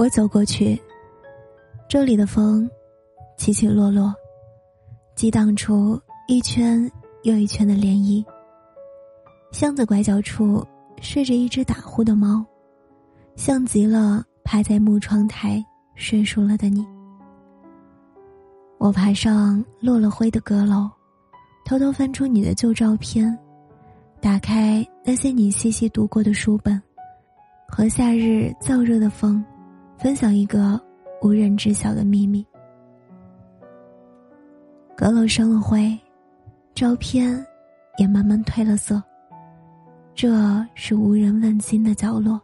我走过去，这里的风起起落落，激荡出一圈又一圈的涟漪。巷子拐角处睡着一只打呼的猫，像极了趴在木窗台睡熟了的你。我爬上落了灰的阁楼，偷偷翻出你的旧照片，打开那些你细细读过的书本，和夏日燥热的风。分享一个无人知晓的秘密。阁楼生了灰，照片也慢慢褪了色。这是无人问津的角落，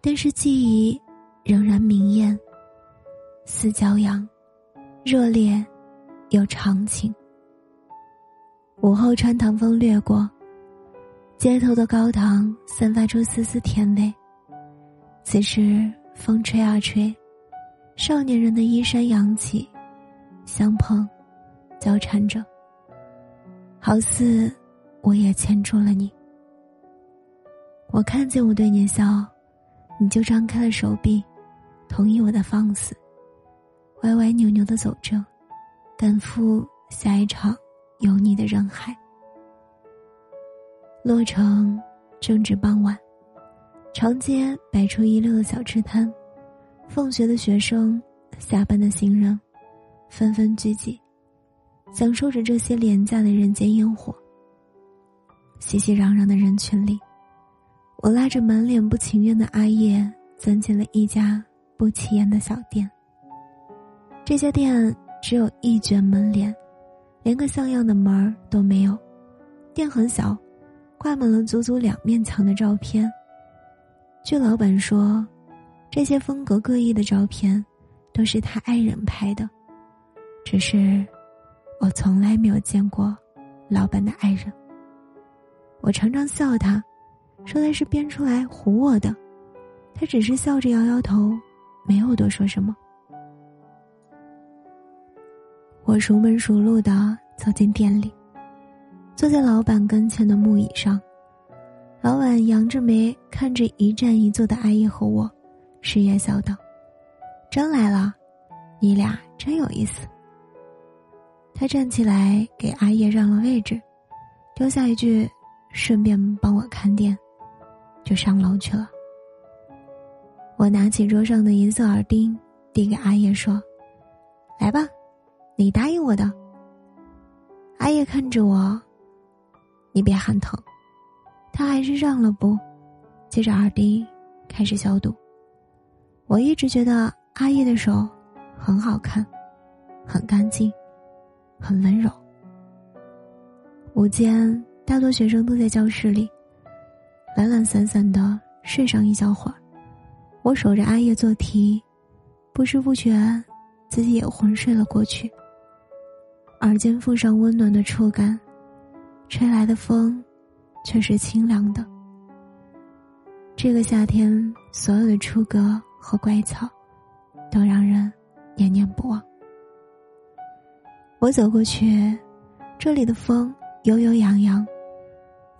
但是记忆仍然明艳，似骄阳，热烈又长情。午后穿堂风掠过，街头的高堂散发出丝丝甜味。此时。风吹啊吹，少年人的衣衫扬起，相碰，交缠着。好似我也牵住了你。我看见我对你笑，你就张开了手臂，同意我的放肆，歪歪扭扭的走着，赶赴下一场有你的人海。洛城正值傍晚。长街摆出一溜的小吃摊，放学的学生、下班的行人，纷纷聚集，享受着这些廉价的人间烟火。熙熙攘攘的人群里，我拉着满脸不情愿的阿叶，钻进了一家不起眼的小店。这家店只有一卷门帘，连个像样的门儿都没有。店很小，挂满了足足两面墙的照片。据老板说，这些风格各异的照片，都是他爱人拍的。只是，我从来没有见过老板的爱人。我常常笑他，说他是编出来唬我的。他只是笑着摇摇头，没有多说什么。我熟门熟路的走进店里，坐在老板跟前的木椅上。老板扬着眉看着一站一坐的阿姨和我，失言笑道：“真来了，你俩真有意思。”他站起来给阿叶让了位置，丢下一句：“顺便帮我看店”，就上楼去了。我拿起桌上的银色耳钉，递给阿叶说：“来吧，你答应我的。”阿叶看着我：“你别喊疼。”他还是让了步，接着耳钉开始消毒。我一直觉得阿叶的手很好看，很干净，很温柔。午间，大多学生都在教室里，懒懒散散的睡上一小会儿。我守着阿叶做题，不知不觉，自己也昏睡了过去。耳尖附上温暖的触感，吹来的风。却是清凉的。这个夏天，所有的出格和怪草，都让人念念不忘。我走过去，这里的风悠悠扬扬，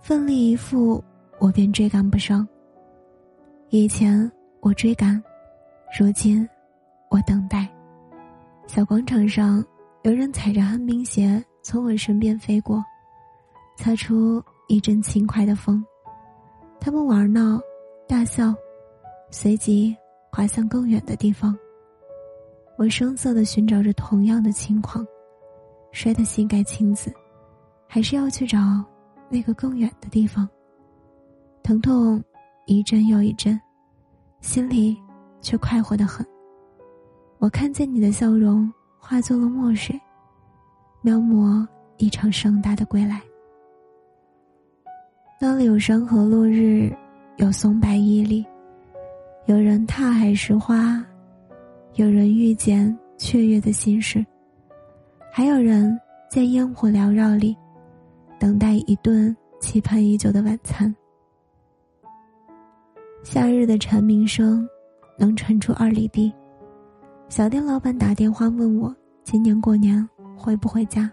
奋力一赴，我便追赶不上。以前我追赶，如今我等待。小广场上，有人踩着旱冰鞋从我身边飞过，擦出。一阵轻快的风，他们玩闹、大笑，随即滑向更远的地方。我声色的寻找着同样的轻狂，摔得膝盖青紫，还是要去找那个更远的地方。疼痛一阵又一阵，心里却快活的很。我看见你的笑容，化作了墨水，描摹一场盛大的归来。那里有山河落日，有松柏屹立，有人踏海拾花，有人遇见雀跃的心事，还有人在烟火缭绕里等待一顿期盼已久的晚餐。夏日的蝉鸣声能传出二里地。小店老板打电话问我今年过年回不回家，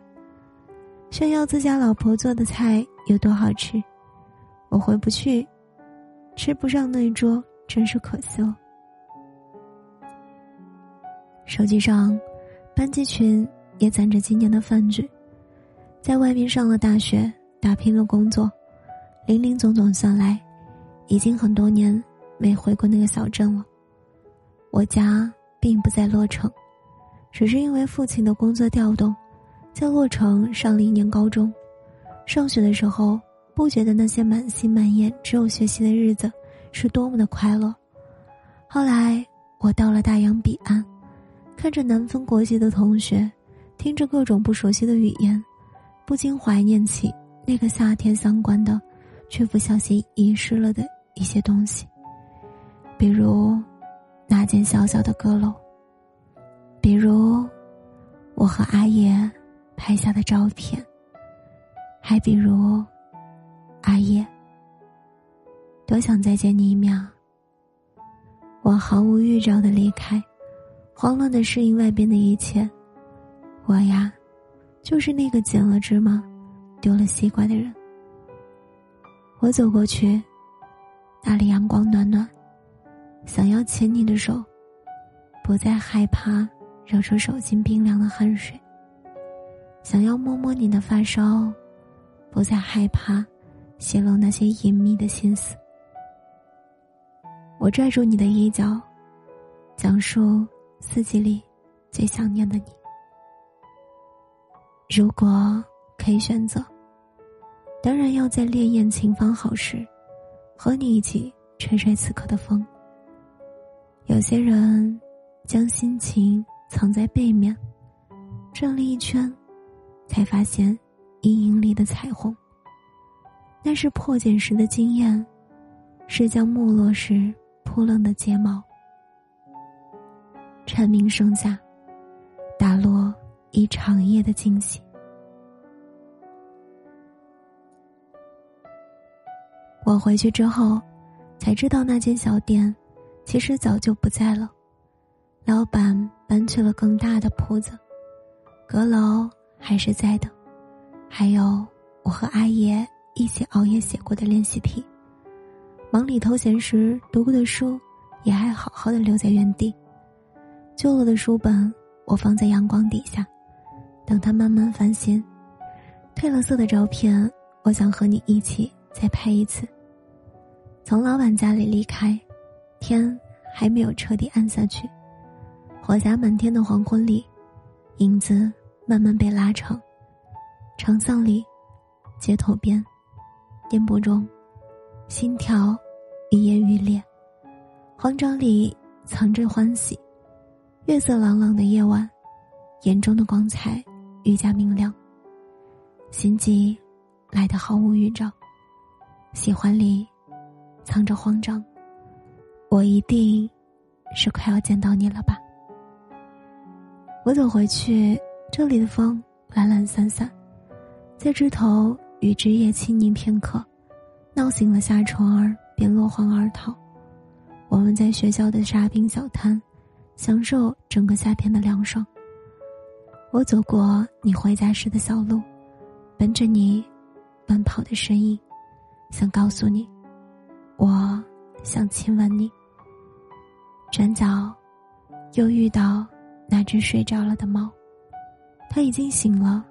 炫耀自家老婆做的菜有多好吃。我回不去，吃不上那一桌，真是可惜了。手机上，班级群也攒着今年的饭局。在外面上了大学，打拼了工作，零零总总算来，已经很多年没回过那个小镇了。我家并不在洛城，只是因为父亲的工作调动，在洛城上了一年高中。上学的时候。不觉得那些满心满眼只有学习的日子是多么的快乐。后来我到了大洋彼岸，看着南方国际的同学，听着各种不熟悉的语言，不禁怀念起那个夏天相关的，却不小心遗失了的一些东西。比如那间小小的阁楼，比如我和阿爷拍下的照片，还比如。阿叶，多想再见你一面。我毫无预兆的离开，慌乱的适应外边的一切。我呀，就是那个捡了芝麻，丢了西瓜的人。我走过去，那里阳光暖暖，想要牵你的手，不再害怕惹出手心冰凉的汗水。想要摸摸你的发梢，不再害怕。泄露那些隐秘的心思。我拽住你的衣角，讲述四季里最想念的你。如果可以选择，当然要在烈焰晴方好时，和你一起吹吹此刻的风。有些人将心情藏在背面，转了一圈，才发现阴影里的彩虹。那是破茧时的经验，是将没落时扑棱的睫毛。蝉鸣声下，打落一长夜的惊喜。我回去之后，才知道那间小店，其实早就不在了。老板搬去了更大的铺子，阁楼还是在的，还有我和阿爷。一起熬夜写过的练习题，忙里偷闲时读过的书，也还好好的留在原地。旧了的书本，我放在阳光底下，等它慢慢翻新。褪了色的照片，我想和你一起再拍一次。从老板家里离开，天还没有彻底暗下去，火霞满天的黄昏里，影子慢慢被拉长，长巷里，街头边。颠簸中，心跳愈演愈烈，慌张里藏着欢喜。月色朗朗的夜晚，眼中的光彩愈加明亮。心悸来得毫无预兆，喜欢里藏着慌张。我一定是快要见到你了吧？我走回去，这里的风懒懒散散，在枝头。与枝叶亲昵片刻，闹醒了夏虫儿，便落荒而逃。我们在学校的沙冰小滩，享受整个夏天的凉爽。我走过你回家时的小路，奔着你奔跑的身影，想告诉你，我想亲吻你。转角，又遇到那只睡着了的猫，它已经醒了，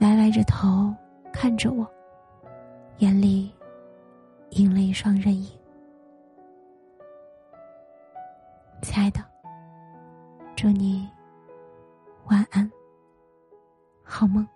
歪歪着头。看着我，眼里映了一双人影。亲爱的，祝你晚安，好梦。